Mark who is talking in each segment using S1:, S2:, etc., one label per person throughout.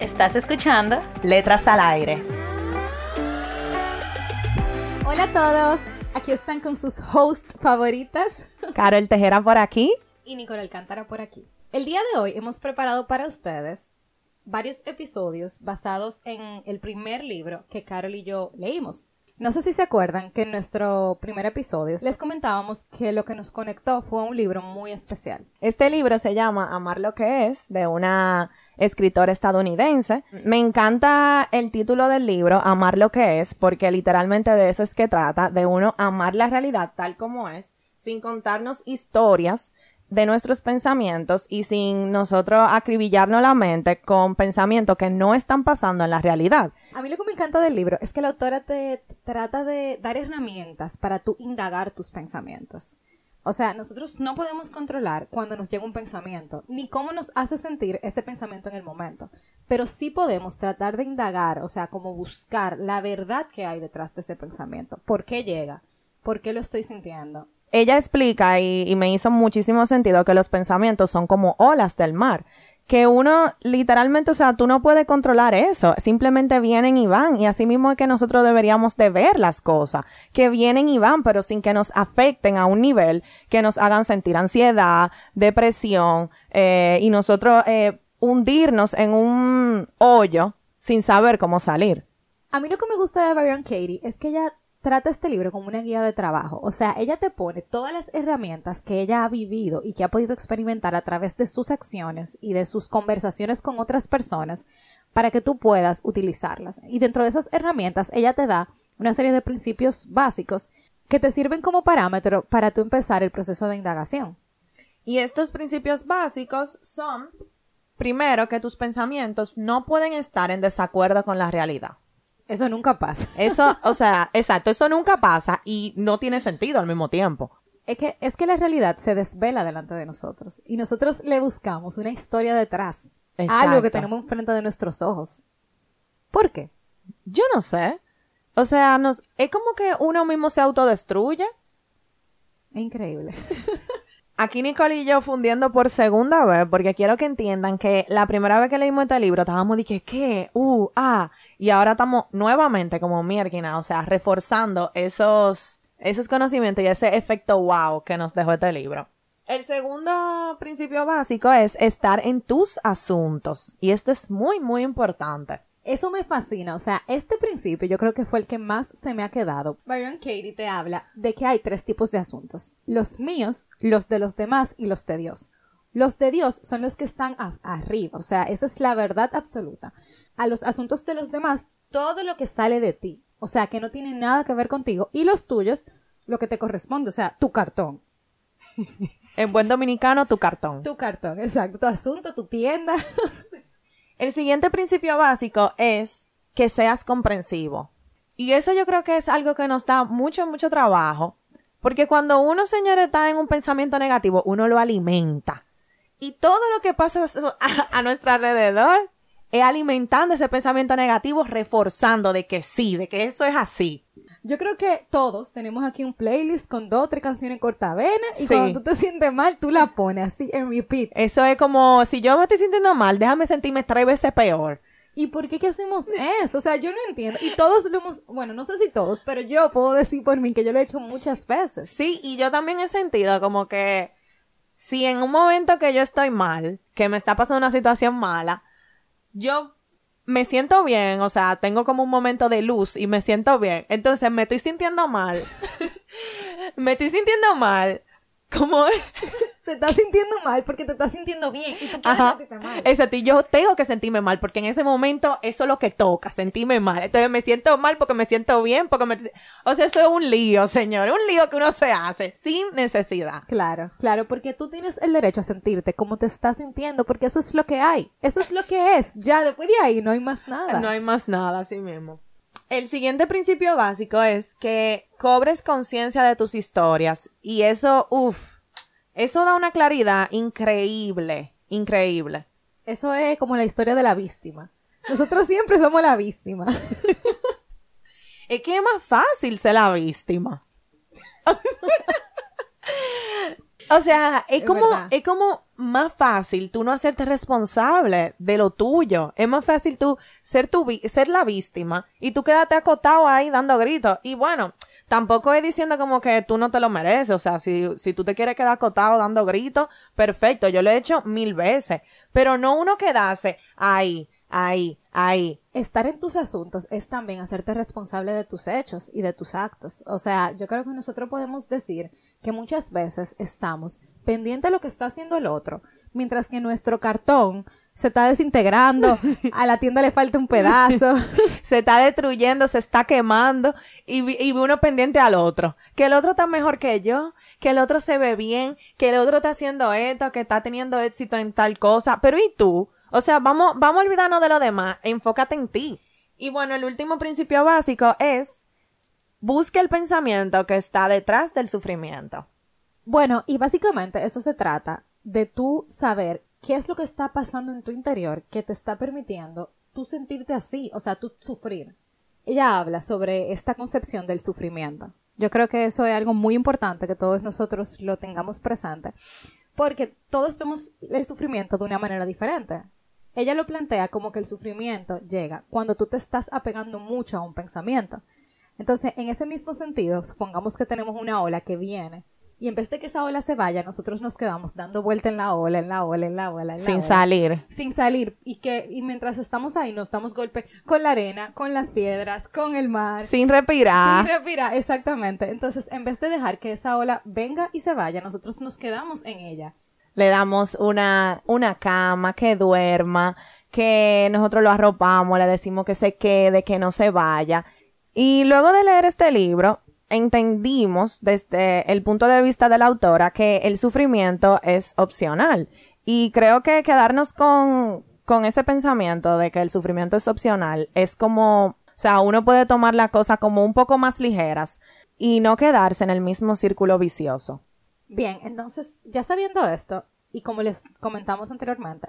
S1: Estás escuchando
S2: Letras al Aire.
S3: Hola a todos, aquí están con sus hosts favoritas.
S2: Carol Tejera por aquí.
S3: Y Nicole Alcántara por aquí. El día de hoy hemos preparado para ustedes varios episodios basados en el primer libro que Carol y yo leímos. No sé si se acuerdan que en nuestro primer episodio les comentábamos que lo que nos conectó fue un libro muy especial.
S2: Este libro se llama Amar lo que es, de una escritor estadounidense. Me encanta el título del libro, Amar lo que es, porque literalmente de eso es que trata, de uno amar la realidad tal como es, sin contarnos historias de nuestros pensamientos y sin nosotros acribillarnos la mente con pensamientos que no están pasando en la realidad.
S3: A mí lo que me encanta del libro es que la autora te trata de dar herramientas para tú indagar tus pensamientos. O sea, nosotros no podemos controlar cuando nos llega un pensamiento, ni cómo nos hace sentir ese pensamiento en el momento, pero sí podemos tratar de indagar, o sea, como buscar la verdad que hay detrás de ese pensamiento. ¿Por qué llega? ¿Por qué lo estoy sintiendo?
S2: Ella explica, y, y me hizo muchísimo sentido, que los pensamientos son como olas del mar que uno literalmente, o sea, tú no puedes controlar eso, simplemente vienen y van y así mismo es que nosotros deberíamos de ver las cosas, que vienen y van, pero sin que nos afecten a un nivel que nos hagan sentir ansiedad, depresión eh, y nosotros eh, hundirnos en un hoyo sin saber cómo salir.
S3: A mí lo que me gusta de Byron Katie es que ella trata este libro como una guía de trabajo. O sea, ella te pone todas las herramientas que ella ha vivido y que ha podido experimentar a través de sus acciones y de sus conversaciones con otras personas para que tú puedas utilizarlas. Y dentro de esas herramientas, ella te da una serie de principios básicos que te sirven como parámetro para tú empezar el proceso de indagación.
S2: Y estos principios básicos son, primero, que tus pensamientos no pueden estar en desacuerdo con la realidad.
S3: Eso nunca pasa.
S2: Eso, o sea, exacto, eso nunca pasa y no tiene sentido al mismo tiempo.
S3: Es que, es que la realidad se desvela delante de nosotros y nosotros le buscamos una historia detrás. Algo que tenemos enfrente de nuestros ojos. ¿Por qué?
S2: Yo no sé. O sea, nos, es como que uno mismo se autodestruye.
S3: Increíble.
S2: Aquí Nicole y yo fundiendo por segunda vez, porque quiero que entiendan que la primera vez que leímos este libro estábamos de que, ¿qué? Uh, ah. Y ahora estamos nuevamente como Mierkina, o sea, reforzando esos, esos conocimientos y ese efecto wow que nos dejó este libro. El segundo principio básico es estar en tus asuntos. Y esto es muy, muy importante.
S3: Eso me fascina, o sea, este principio yo creo que fue el que más se me ha quedado. Byron Katie te habla de que hay tres tipos de asuntos. Los míos, los de los demás y los de Dios. Los de Dios son los que están arriba, o sea, esa es la verdad absoluta. A los asuntos de los demás, todo lo que sale de ti, o sea, que no tiene nada que ver contigo, y los tuyos, lo que te corresponde, o sea, tu cartón.
S2: en buen dominicano, tu cartón.
S3: Tu cartón, exacto, tu asunto, tu tienda.
S2: El siguiente principio básico es que seas comprensivo. Y eso yo creo que es algo que nos da mucho, mucho trabajo. Porque cuando uno, señores, está en un pensamiento negativo, uno lo alimenta. Y todo lo que pasa a, nuestro alrededor alimentando ese pensamiento negativo, reforzando de que sí, de que eso es así.
S3: Yo creo que todos tenemos aquí un playlist con dos o tres canciones cortavenas y cuando tú te sientes mal, tú la pones así en repeat.
S2: Eso es como, si yo me estoy sintiendo mal, déjame sentirme tres veces peor.
S3: ¿Y por qué que hacemos eso? O sea, yo no entiendo. Y todos lo hemos, bueno, no sé si todos, pero yo puedo decir por mí que yo lo he hecho muchas veces.
S2: Sí, y yo también he sentido como que si en un momento que yo estoy mal, que me está pasando una situación mala, yo me siento bien, o sea, tengo como un momento de luz y me siento bien. Entonces me estoy sintiendo mal. me estoy sintiendo mal. Como
S3: te estás sintiendo mal porque te estás sintiendo bien y tú quieres
S2: Ajá.
S3: sentirte mal.
S2: Exacto, y yo tengo que sentirme mal porque en ese momento eso es lo que toca, sentirme mal. Entonces me siento mal porque me siento bien, porque me... O sea, eso es un lío, señor, un lío que uno se hace sin necesidad.
S3: Claro, claro, porque tú tienes el derecho a sentirte como te estás sintiendo, porque eso es lo que hay, eso es lo que es. Ya después de ahí no hay más nada.
S2: No hay más nada, así mismo. El siguiente principio básico es que cobres conciencia de tus historias y eso, uff, eso da una claridad increíble, increíble.
S3: Eso es como la historia de la víctima. Nosotros siempre somos la víctima.
S2: Es que es más fácil ser la víctima. o sea, es,
S3: Es
S2: como,
S3: verdad.
S2: es como más fácil tú no hacerte responsable de lo tuyo. Es más fácil tú ser, tu, ser la víctima y tú quédate acotado ahí dando gritos. Y bueno, tampoco es diciendo como que tú no te lo mereces. O sea, si, si tú te quieres quedar acotado dando gritos, perfecto. Yo lo he hecho mil veces. Pero no uno quedarse ahí, ahí, ahí.
S3: Estar en tus asuntos es también hacerte responsable de tus hechos y de tus actos. O sea, yo creo que nosotros podemos decir que muchas veces estamos pendientes de lo que está haciendo el otro, mientras que nuestro cartón se está desintegrando, a la tienda le falta un pedazo.
S2: se está destruyendo, se está quemando y, y uno pendiente al otro. Que el otro está mejor que yo, que el otro se ve bien, que el otro está haciendo esto, que está teniendo éxito en tal cosa. Pero ¿y tú? O sea, vamos, vamos a olvidarnos de lo demás, enfócate en ti. Y bueno, el último principio básico es busca el pensamiento que está detrás del sufrimiento.
S3: Bueno, y básicamente eso se trata de tú saber qué es lo que está pasando en tu interior que te está permitiendo tú sentirte así, o sea, tú sufrir. Ella habla sobre esta concepción del sufrimiento. Yo creo que eso es algo muy importante que todos nosotros lo tengamos presente, porque todos vemos el sufrimiento de una manera diferente. Ella lo plantea como que el sufrimiento llega cuando tú te estás apegando mucho a un pensamiento. Entonces, en ese mismo sentido, supongamos que tenemos una ola que viene y en vez de que esa ola se vaya, nosotros nos quedamos dando vuelta en la ola, en la ola, en la ola, en la
S2: Sin
S3: ola.
S2: salir.
S3: Sin salir. Y que, y mientras estamos ahí, nos damos golpe con la arena, con las piedras, con el mar.
S2: Sin respirar.
S3: Sin respirar, exactamente. Entonces, en vez de dejar que esa ola venga y se vaya, nosotros nos quedamos en ella.
S2: le damos una, una cama, que duerma, que nosotros lo arropamos, le decimos que se quede, que no se vaya. Y luego de leer este libro, entendimos desde el punto de vista de la autora que el sufrimiento es opcional. Y creo que quedarnos con, con ese pensamiento de que el sufrimiento es opcional es como, o sea, uno puede tomar las cosas como un poco más ligeras y no quedarse en el mismo círculo vicioso.
S3: Bien, entonces, ya sabiendo esto, y como les comentamos anteriormente,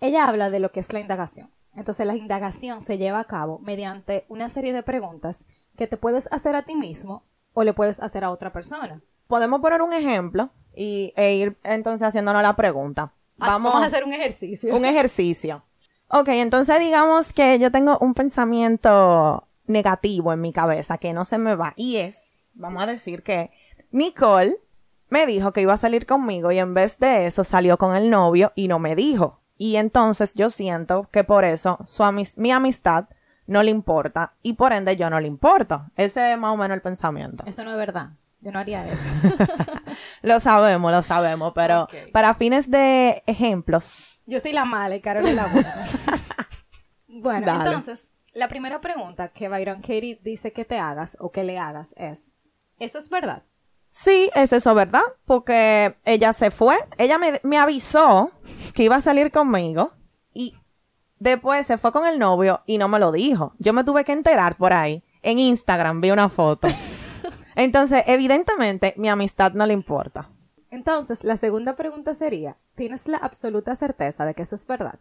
S3: ella habla de lo que es la indagación. Entonces, la indagación se lleva a cabo mediante una serie de preguntas que te puedes hacer a ti mismo o le puedes hacer a otra persona.
S2: podemos poner un ejemplo y, e ir entonces haciéndonos la pregunta. Vamos,
S3: a hacer un ejercicio.
S2: un ejercicio. Ok, entonces digamos que yo tengo un pensamiento negativo en mi cabeza que no se me va. Y es, vamos a decir que Nicole me dijo que iba a salir conmigo y en vez de eso salió con el novio y no me dijo. Y entonces yo siento que por eso su amis- mi amistad no le importa y por ende yo no le importo. Ese es más o menos el pensamiento.
S3: Eso no es verdad. Yo no haría eso.
S2: Lo sabemos, lo sabemos, pero para fines de ejemplos,
S3: Yo soy la mala y Carol es la buena. bueno,
S2: Dale.
S3: entonces, la primera pregunta que Byron Katie dice que te hagas o que le hagas es, ¿eso es verdad?
S2: sí, es eso, ¿verdad? Porque ella se fue, ella me, me avisó que iba a salir conmigo después se fue con el novio y no me lo dijo. Yo me tuve que enterar por ahí. En Instagram vi una foto. Entonces, evidentemente, mi amistad no le importa.
S3: Entonces, la segunda pregunta sería, ¿tienes la absoluta certeza de que eso es verdad?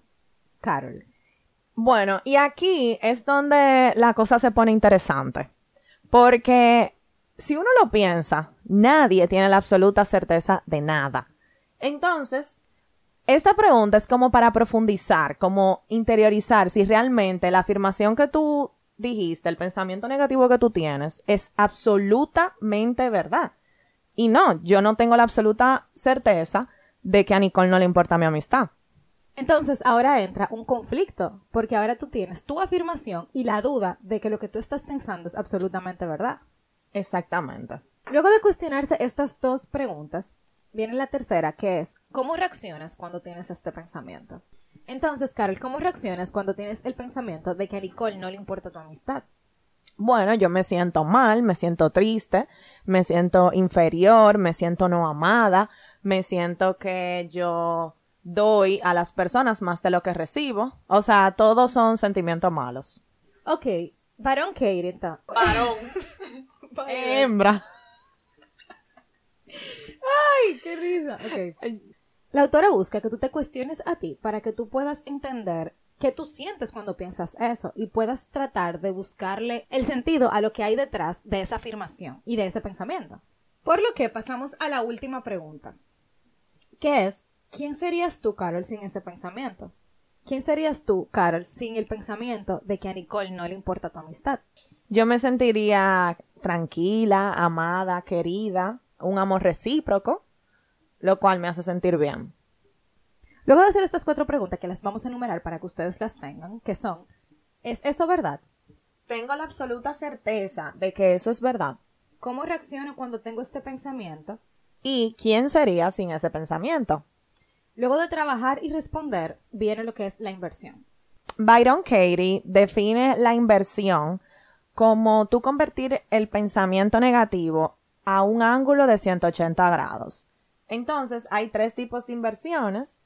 S3: Carol.
S2: Bueno, y aquí es donde la cosa se pone interesante. Porque si uno lo piensa, nadie tiene la absoluta certeza de nada. Entonces, esta pregunta es como para profundizar, como interiorizar si realmente la afirmación que tú dijiste, el pensamiento negativo que tú tienes, es absolutamente verdad. Y no, yo no tengo la absoluta certeza de que a Nicole no le importa mi amistad.
S3: Entonces, ahora entra un conflicto, porque ahora tú tienes tu afirmación y la duda de que lo que tú estás pensando es absolutamente verdad.
S2: Exactamente.
S3: Luego de cuestionarse estas dos preguntas, viene la tercera, que es, ¿cómo reaccionas cuando tienes este pensamiento? Entonces, Carol, ¿cómo reaccionas cuando tienes el pensamiento de que a Nicole no le importa tu amistad?
S2: Bueno, yo me siento mal, me siento triste, me siento inferior, me siento no amada, me siento que yo doy a las personas más de lo que recibo. O sea, todos son sentimientos malos.
S3: Ok, varón entonces.
S2: Varón. Hembra.
S3: Ay, qué risa. La autora busca que tú te cuestiones a ti para que tú puedas entender qué tú sientes cuando piensas eso y puedas tratar de buscarle el sentido a lo que hay detrás de esa afirmación y de ese pensamiento. Por lo que pasamos a la última pregunta, que es, ¿quién serías tú, Carol, sin ese pensamiento? ¿Quién serías tú, Carol, sin el pensamiento de que a Nicole no le importa tu amistad?
S2: Yo me sentiría tranquila, amada, querida, un amor recíproco, lo cual me hace sentir bien.
S3: Luego de hacer estas cuatro preguntas que las vamos a enumerar para que ustedes las tengan, que son, ¿es eso verdad?
S2: Tengo la absoluta certeza de que eso es verdad.
S3: ¿Cómo reacciono cuando tengo este pensamiento?
S2: ¿Y quién sería sin ese pensamiento?
S3: Luego de trabajar y responder, viene lo que es la inversión.
S2: Byron Katie define la inversión como tú convertir el pensamiento negativo a un ángulo de 180 grados. Entonces, hay tres tipos de inversiones.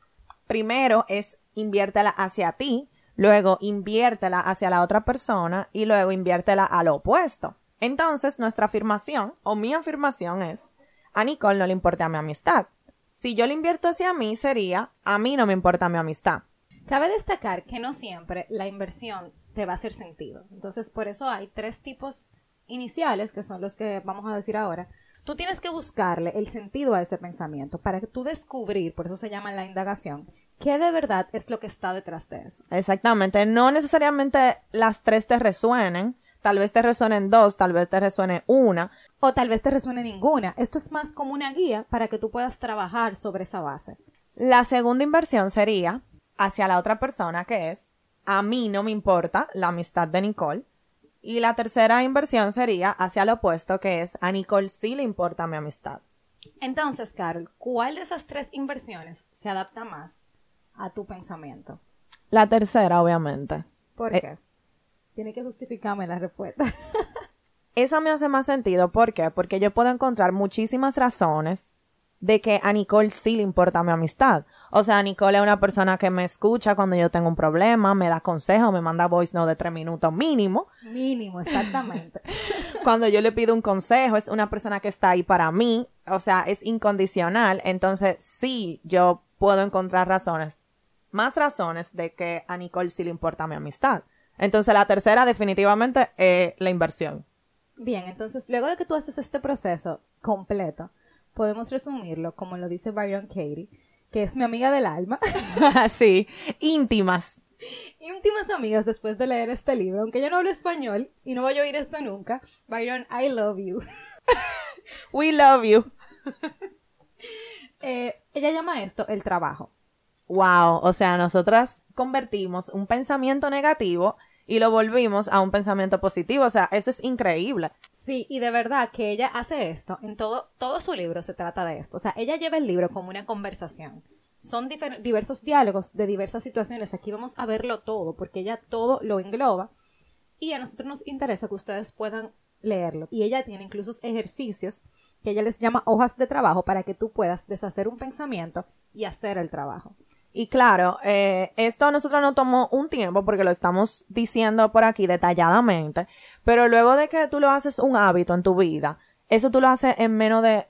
S2: Primero es inviértela hacia ti, luego inviértela hacia la otra persona y luego inviértela al opuesto. Entonces, nuestra afirmación o mi afirmación es, a Nicole no le importa mi amistad. Si yo le invierto hacia mí, sería, a mí no me importa mi amistad.
S3: Cabe destacar que no siempre la inversión te va a hacer sentido. Entonces, por eso hay tres tipos iniciales, que son los que vamos a decir ahora. Tú tienes que buscarle el sentido a ese pensamiento para que tú descubrir, por eso se llama la indagación, qué de verdad es lo que está detrás de eso.
S2: Exactamente. No necesariamente las tres te resuenen. Tal vez te resuenen dos, tal vez te resuene una.
S3: O tal vez te resuene ninguna. Esto es más como una guía para que tú puedas trabajar sobre esa base.
S2: La segunda inversión sería hacia la otra persona, que es, a mí no me importa la amistad de Nicole. Y la tercera inversión sería hacia lo opuesto, que es, a Nicole sí le importa mi amistad.
S3: Entonces, Carol, ¿cuál de esas tres inversiones se adapta más a tu pensamiento?
S2: La tercera, obviamente.
S3: ¿Por
S2: Eh,
S3: qué? Tiene que justificarme la respuesta.
S2: Esa me hace más sentido. ¿Por qué? Porque yo puedo encontrar muchísimas razones de que a Nicole sí le importa mi amistad. O sea, Nicole es una persona que me escucha cuando yo tengo un problema, me da consejos, me manda voice note de tres minutos mínimo.
S3: Mínimo, exactamente.
S2: Cuando yo le pido un consejo, es una persona que está ahí para mí. O sea, es incondicional. Entonces, sí, yo puedo encontrar razones, más razones de que a Nicole sí le importa mi amistad. Entonces, la tercera definitivamente es la inversión.
S3: Bien, entonces luego de que tú haces este proceso completo, podemos resumirlo como lo dice Byron Katie, que es mi amiga del alma,
S2: sí, íntimas.
S3: íntimas amigas después de leer este libro, aunque yo no hablo español y no voy a oír esto nunca. Byron, I love you.
S2: We love you.
S3: Eh, ella llama esto el trabajo.
S2: Wow, o sea, nosotras convertimos un pensamiento negativo y lo volvimos a un pensamiento positivo. O sea, eso es increíble.
S3: Sí, y de verdad que ella hace esto, en todo, todo su libro se trata de esto. O sea, ella lleva el libro como una conversación. Son diversos diálogos de diversas situaciones. Aquí vamos a verlo todo, porque ella todo lo engloba. Y a nosotros nos interesa que ustedes puedan leerlo. Y ella tiene incluso ejercicios que ella les llama hojas de trabajo para que tú puedas deshacer un pensamiento y hacer el trabajo.
S2: Y claro, eh, esto a nosotros nos tomó un tiempo porque lo estamos diciendo por aquí detalladamente, pero luego de que tú lo haces un hábito en tu vida, eso tú lo haces en menos de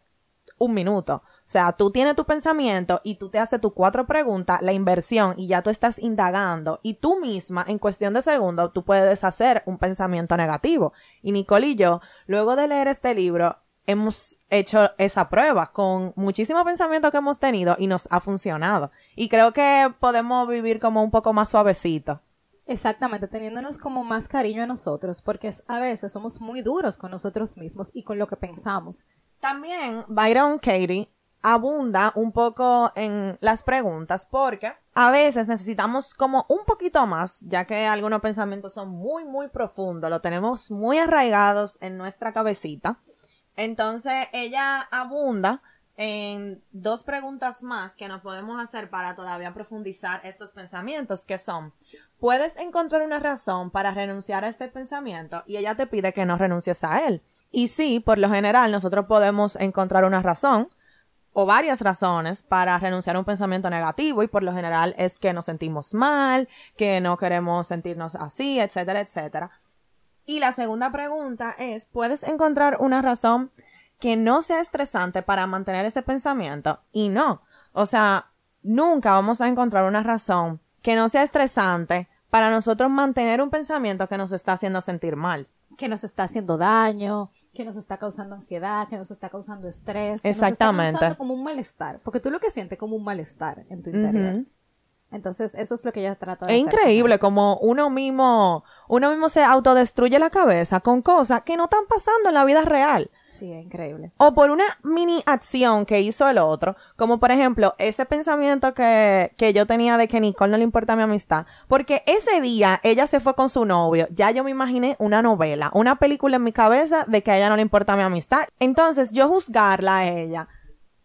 S2: un minuto. O sea, tú tienes tu pensamiento y tú te haces tus cuatro preguntas, la inversión, y ya tú estás indagando. Y tú misma, en cuestión de segundos, tú puedes deshacer un pensamiento negativo. Y Nicole y yo, luego de leer este libro, hemos hecho esa prueba con muchísimo pensamiento que hemos tenido y nos ha funcionado. Y creo que podemos vivir como un poco más suavecito.
S3: Exactamente, teniéndonos como más cariño a nosotros, porque a veces somos muy duros con nosotros mismos y con lo que pensamos.
S2: También Byron Katie abunda un poco en las preguntas porque a veces necesitamos como un poquito más, ya que algunos pensamientos son muy, muy profundos, lo tenemos muy arraigados en nuestra cabecita. Entonces ella abunda en dos preguntas más que nos podemos hacer para todavía profundizar estos pensamientos, que son, ¿puedes encontrar una razón para renunciar a este pensamiento? Y ella te pide que no renuncies a él. Y sí, por lo general, nosotros podemos encontrar una razón o varias razones para renunciar a un pensamiento negativo y por lo general es que nos sentimos mal, que no queremos sentirnos así, etcétera, etcétera. Y la segunda pregunta es, ¿puedes encontrar una razón que no sea estresante para mantener ese pensamiento? Y no, o sea, nunca vamos a encontrar una razón que no sea estresante para nosotros mantener un pensamiento que nos está haciendo sentir mal.
S3: Que nos está haciendo daño, que nos está causando ansiedad, que nos está causando estrés.
S2: Exactamente.
S3: Que nos está causando como un malestar. Porque tú lo que sientes como un malestar en tu interior. Entonces, eso es lo que ella trata de
S2: Es
S3: hacer con
S2: increíble como uno mismo, uno mismo se autodestruye la cabeza con cosas que no están pasando en la vida real.
S3: Sí, es increíble.
S2: O por una mini acción que hizo el otro, como por ejemplo ese pensamiento que, que yo tenía de que Nicole no le importa mi amistad, porque ese día ella se fue con su novio, ya yo me imaginé una novela, una película en mi cabeza de que a ella no le importa mi amistad. Entonces yo juzgarla a ella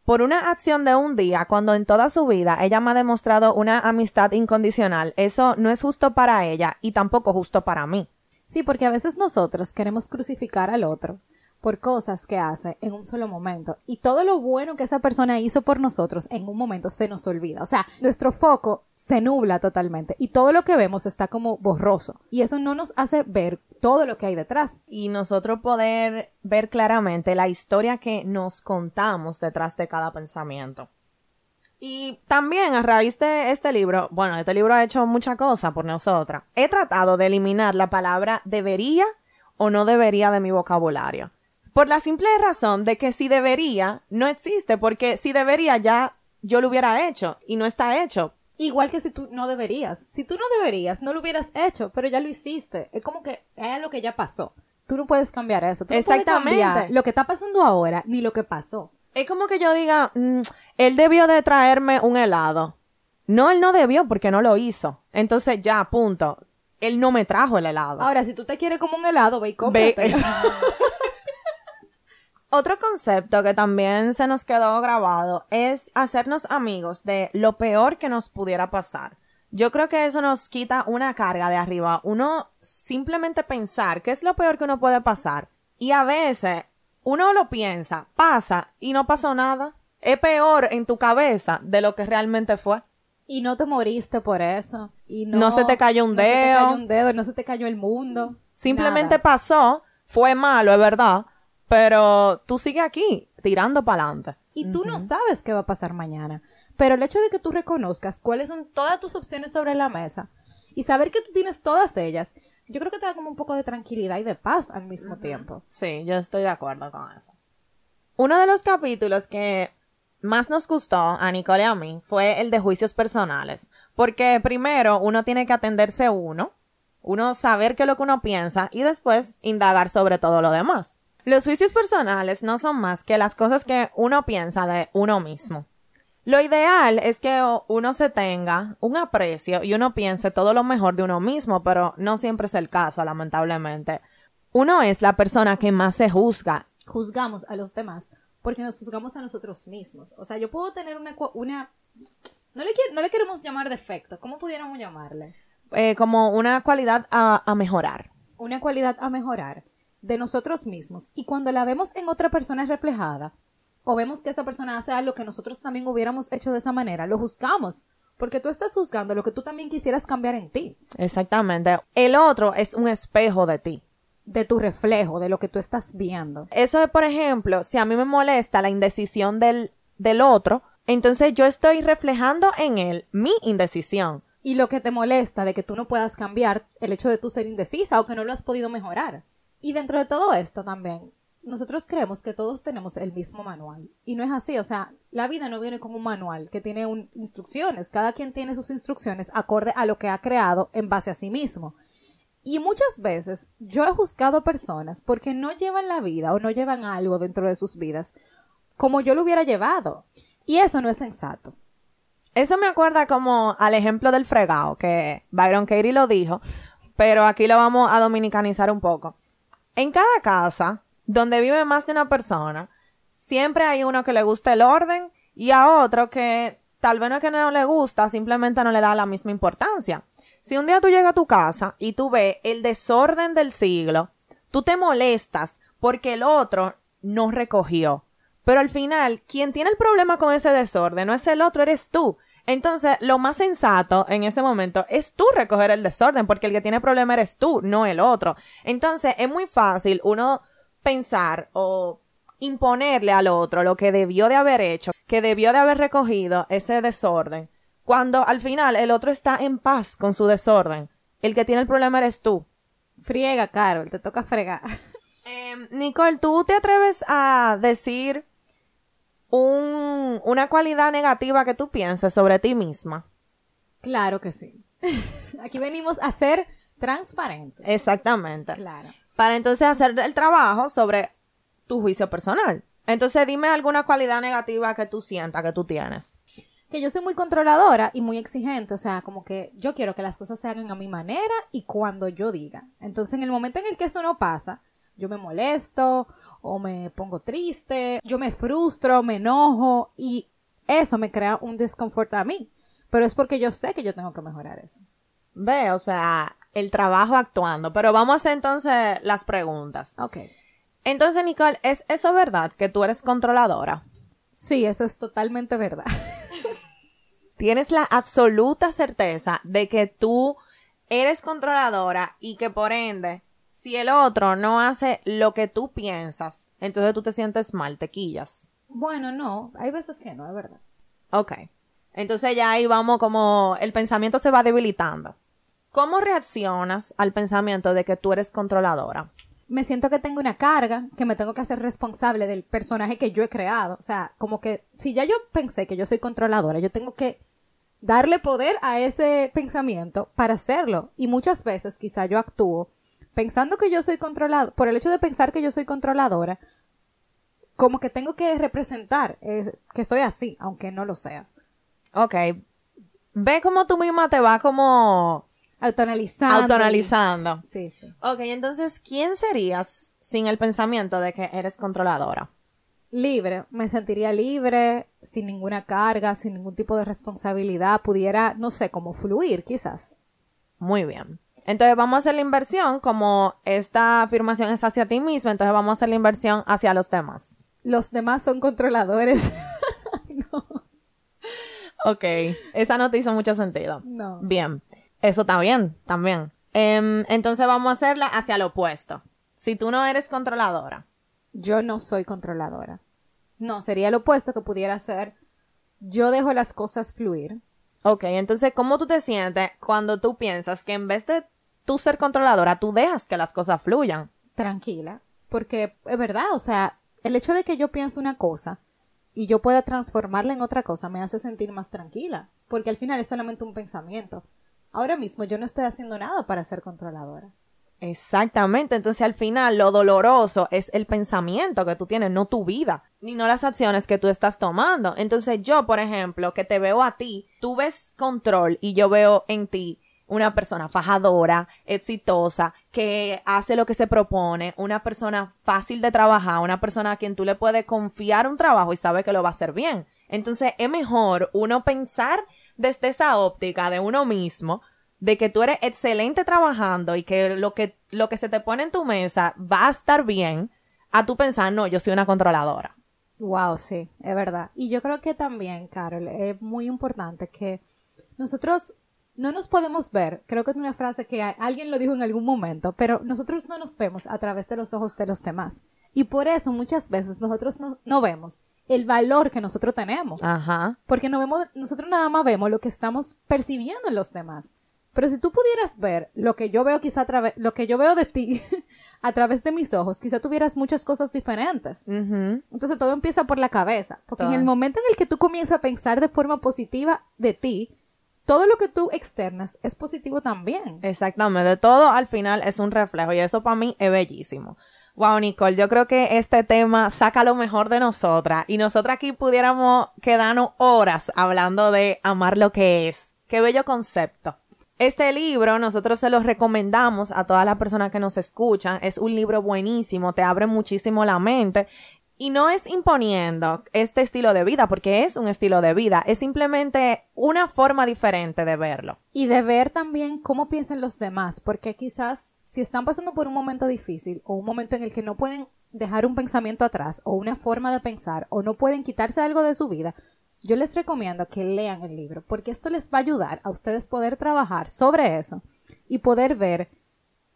S2: por una acción de un día, cuando en toda su vida ella me ha demostrado una amistad incondicional, eso no es justo para ella y tampoco justo para mí.
S3: Sí, porque a veces nosotros queremos crucificar al otro por cosas que hace en un solo momento y todo lo bueno que esa persona hizo por nosotros en un momento se nos olvida. O sea, nuestro foco se nubla totalmente y todo lo que vemos está como borroso y eso no nos hace ver todo lo que hay detrás.
S2: y nosotros poder ver claramente la historia que nos contamos detrás de cada pensamiento. Y también a raíz de este libro, bueno, este libro ha hecho mucha cosa por nosotras. He tratado de eliminar la palabra debería o no debería de mi vocabulario. Por la simple razón de que si debería no existe, porque si debería ya yo lo hubiera hecho y no está hecho.
S3: Igual que si tú no deberías. Si tú no deberías, no lo hubieras hecho, pero ya lo hiciste. Es como que es lo que ya pasó. Tú no puedes cambiar eso. Tú no puedes
S2: Exactamente.
S3: cambiar lo que está pasando ahora ni lo que pasó.
S2: Es como que yo diga, "Mm, él debió de traerme un helado. No, él no debió porque no lo hizo. Entonces ya, punto. Él no me trajo el helado.
S3: Ahora, si tú te quieres como un helado, ve y
S2: Ve-
S3: cómpratelo.
S2: Otro concepto que también se nos quedó grabado es hacernos amigos de lo peor que nos pudiera pasar. Yo creo que eso nos quita una carga de arriba. Uno simplemente pensar qué es lo peor que uno puede pasar. Y a veces uno lo piensa, pasa y no pasó nada. Es peor en tu cabeza de lo que realmente fue.
S3: Y no te moriste por eso. Y no,
S2: No se te cayó un
S3: no se te
S2: dedo.
S3: cayó un dedo, no se te cayó el mundo.
S2: Simplemente
S3: Nada.
S2: pasó, fue malo, es verdad, pero tú sigues aquí, tirando para adelante.
S3: Y tú no sabes qué va a pasar mañana. Pero el hecho de que tú reconozcas cuáles son todas tus opciones sobre la mesa y saber que tú tienes todas ellas, yo creo que te da como un poco de tranquilidad y de paz al mismo tiempo.
S2: Sí, yo estoy de acuerdo con eso. Uno de los capítulos que más nos gustó a Nicole y a mí fue el de juicios personales, porque primero uno tiene que atenderse uno, uno saber qué es lo que uno piensa y después indagar sobre todo lo demás. Los juicios personales no son más que las cosas que uno piensa de uno mismo. Lo ideal es que uno se tenga un aprecio y uno piense todo lo mejor de uno mismo, pero no siempre es el caso, lamentablemente. Uno es la persona que más se juzga.
S3: Juzgamos a los demás porque nos juzgamos a nosotros mismos. O sea, yo puedo tener una... no, le, quiere- no le queremos llamar defecto. ¿Cómo pudiéramos llamarle?
S2: eh, como una cualidad a, a mejorar.
S3: una cualidad a mejorar de nosotros mismos y cuando la vemos en otra persona reflejada o vemos que esa persona hace algo que nosotros también hubiéramos hecho de esa manera, lo juzgamos porque tú estás juzgando lo que tú también quisieras cambiar en ti,
S2: Exactamente. El otro es un espejo de ti.
S3: de tu reflejo, de lo que tú estás viendo.
S2: Eso es, por ejemplo, si a mí me molesta la indecisión del, del otro, entonces yo estoy reflejando en él mi indecisión.
S3: Y lo que te molesta de que tú no puedas cambiar el hecho de tú ser indecisa o que no lo has podido mejorar. Y dentro de todo esto también, nosotros creemos que todos tenemos el mismo manual. Y no es así, o sea, la vida no viene con un manual que tiene un- instrucciones. Cada quien tiene sus instrucciones acorde a lo que ha creado en base a sí mismo. Y muchas veces yo he juzgado personas porque no llevan la vida o no llevan algo dentro de sus vidas como yo lo hubiera llevado. Y eso no es sensato.
S2: Eso me acuerda como al ejemplo del fregado, que Byron Katie lo dijo, pero aquí lo vamos a dominicanizar un poco. En cada casa donde vive más de una persona, Siempre hay uno que le gusta el orden y a otro que tal vez no es que no le gusta, simplemente no le da la misma importancia. Si un día tú llegas a tu casa y tú ves el desorden del siglo, tú te molestas porque el otro no recogió. Pero al final, quien tiene el problema con ese desorden no es el otro, eres tú. Entonces, lo más sensato en ese momento es tú recoger el desorden, porque el que tiene problema eres tú, no el otro. Entonces, es muy fácil uno pensar o imponerle al otro lo que debió de haber hecho, que debió de haber recogido ese desorden, cuando al final el otro está en paz con su desorden. El que tiene el problema eres tú.
S3: Friega, Carol, te toca fregar.
S2: Em, Nicole, ¿tú te atreves a decir un, una cualidad negativa que tú pienses sobre ti misma?
S3: Claro que sí. Aquí venimos a ser transparentes.
S2: Exactamente.
S3: Claro.
S2: Para entonces hacer el trabajo sobre tu juicio personal. Entonces dime alguna cualidad negativa que tú sientas que tú tienes.
S3: Que yo soy muy controladora y muy exigente, o sea, como que yo quiero que las cosas se hagan a mi manera y cuando yo diga. Entonces, en el momento en el que eso no pasa, yo me molesto o me pongo triste, yo me frustro, me enojo y eso me crea un desconfort a mí. Pero es porque yo sé que yo tengo que mejorar eso.
S2: Ve, o sea, el trabajo actuando. Pero vamos a hacer entonces las preguntas.
S3: Ok.
S2: Entonces, Nicole, ¿es eso verdad que tú eres controladora?
S3: Sí, eso es totalmente verdad.
S2: Tienes la absoluta certeza de que tú eres controladora y que por ende, si el otro no hace lo que tú piensas, entonces tú te sientes mal, te quillas.
S3: Bueno, no, hay veces que no, es verdad.
S2: Ok. Entonces ya ahí vamos como el pensamiento se va debilitando. ¿Cómo reaccionas al pensamiento de que tú eres controladora?
S3: Me siento que tengo una carga, que me tengo que hacer responsable del personaje que yo he creado. O sea, como que si ya yo pensé que yo soy controladora, yo tengo que darle poder a ese pensamiento para hacerlo. Y muchas veces quizá yo actúo pensando que yo soy controlado, por el hecho de pensar que yo soy controladora, como que tengo que representar eh, que soy así, aunque no lo sea.
S2: Ok. Ve cómo tú misma te vas como
S3: Autonalizando.
S2: autonalizando.
S3: Sí, sí.
S2: Ok, entonces, ¿quién serías sin el pensamiento de que eres controladora?
S3: Libre, me sentiría libre, sin ninguna carga, sin ningún tipo de responsabilidad, pudiera, no sé, como fluir quizás.
S2: Muy bien. Entonces vamos a hacer la inversión, como esta afirmación es hacia ti mismo, entonces vamos a hacer la inversión hacia los demás.
S3: Los demás son controladores.
S2: Ok, esa no te hizo mucho sentido.
S3: No.
S2: Bien, eso está bien, también. Em, entonces vamos a hacerla hacia lo opuesto. Si tú no eres controladora,
S3: Yo no soy controladora. No, sería lo opuesto que pudiera ser. Yo dejo las cosas fluir.
S2: ok, entonces ¿cómo tú te sientes cuando tú piensas que en vez de tú ser controladora, tú dejas que las cosas fluyan?
S3: tranquila, porque es verdad, o sea, el hecho de que yo piense una cosa y yo pueda transformarla en otra cosa me hace sentir más tranquila, porque al final es solamente un pensamiento. Ahora mismo yo no estoy haciendo nada para ser controladora.
S2: Exactamente, entonces al final lo doloroso es el pensamiento que tú tienes, no tu vida, ni no las acciones que tú estás tomando. Entonces yo, por ejemplo, que te veo a ti, tú ves control y yo veo en ti una persona fajadora, exitosa, que hace lo que se propone, una persona fácil de trabajar, una persona a quien tú le puedes confiar un trabajo y sabe que lo va a hacer bien. Entonces es mejor uno pensar desde esa óptica de uno mismo, de que tú eres excelente trabajando y que lo que, lo que se te pone en tu mesa va a estar bien, a tú pensar, no, yo soy una controladora.
S3: Wow, sí, es verdad. Y yo creo que también, Carol, es muy importante que nosotros no nos podemos ver, creo que es una frase que alguien lo dijo en algún momento, pero nosotros no nos vemos a través de los ojos de los demás. Y por eso muchas veces nosotros no, no vemos el valor que nosotros tenemos.
S2: Ajá.
S3: Porque no vemos, nosotros nada más vemos lo que estamos percibiendo en los demás. Pero si tú pudieras ver lo que yo veo quizá a través, lo que yo veo de ti a través de mis ojos, quizá tuvieras muchas cosas diferentes.
S2: Ujú.
S3: Entonces todo empieza por la cabeza. Porque en el momento en el que tú comienzas a pensar de forma positiva de ti, todo lo que tú externas es positivo también.
S2: Exactamente, todo al final es un reflejo y eso para mí es bellísimo. Wow, Nicole, yo creo que este tema saca lo mejor de nosotras y nosotras aquí pudiéramos quedarnos horas hablando de amar lo que es. Qué bello concepto. Este libro nosotros se los recomendamos a todas las personas que nos escuchan. Es un libro buenísimo, te abre muchísimo la mente Y no es imponiendo este estilo de vida, porque es un estilo de vida, es simplemente una forma diferente de verlo.
S3: Y de ver también cómo piensan los demás, porque quizás si están pasando por un momento difícil o un momento en el que no pueden dejar un pensamiento atrás o una forma de pensar o no pueden quitarse algo de su vida, yo les recomiendo que lean el libro, porque esto les va a ayudar a ustedes poder trabajar sobre eso y poder ver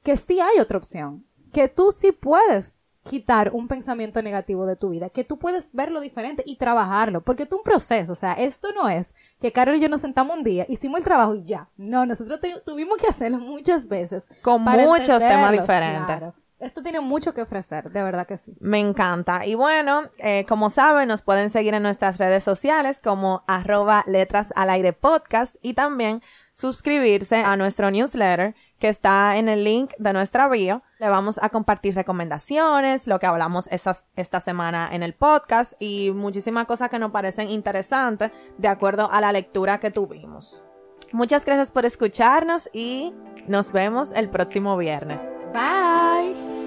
S3: que sí hay otra opción, que tú sí puedes quitar un pensamiento negativo de tu vida, que tú puedes verlo diferente y trabajarlo, porque es un proceso, o sea, esto no es que Carol y yo nos sentamos un día, hicimos el trabajo y ya, no, nosotros tuvimos que hacerlo muchas veces.
S2: Con muchos temas diferentes.
S3: Esto tiene mucho que ofrecer, de verdad que sí.
S2: Me encanta. Y bueno, eh, como saben, nos pueden seguir en nuestras redes sociales como arroba letras al aire podcast y también suscribirse a nuestro newsletter que está en el link de nuestra bio. Le vamos a compartir recomendaciones, lo que hablamos esta semana en el podcast y muchísimas cosas que nos parecen interesantes de acuerdo a la lectura que tuvimos. Muchas gracias por escucharnos y nos vemos el próximo viernes.
S3: Bye.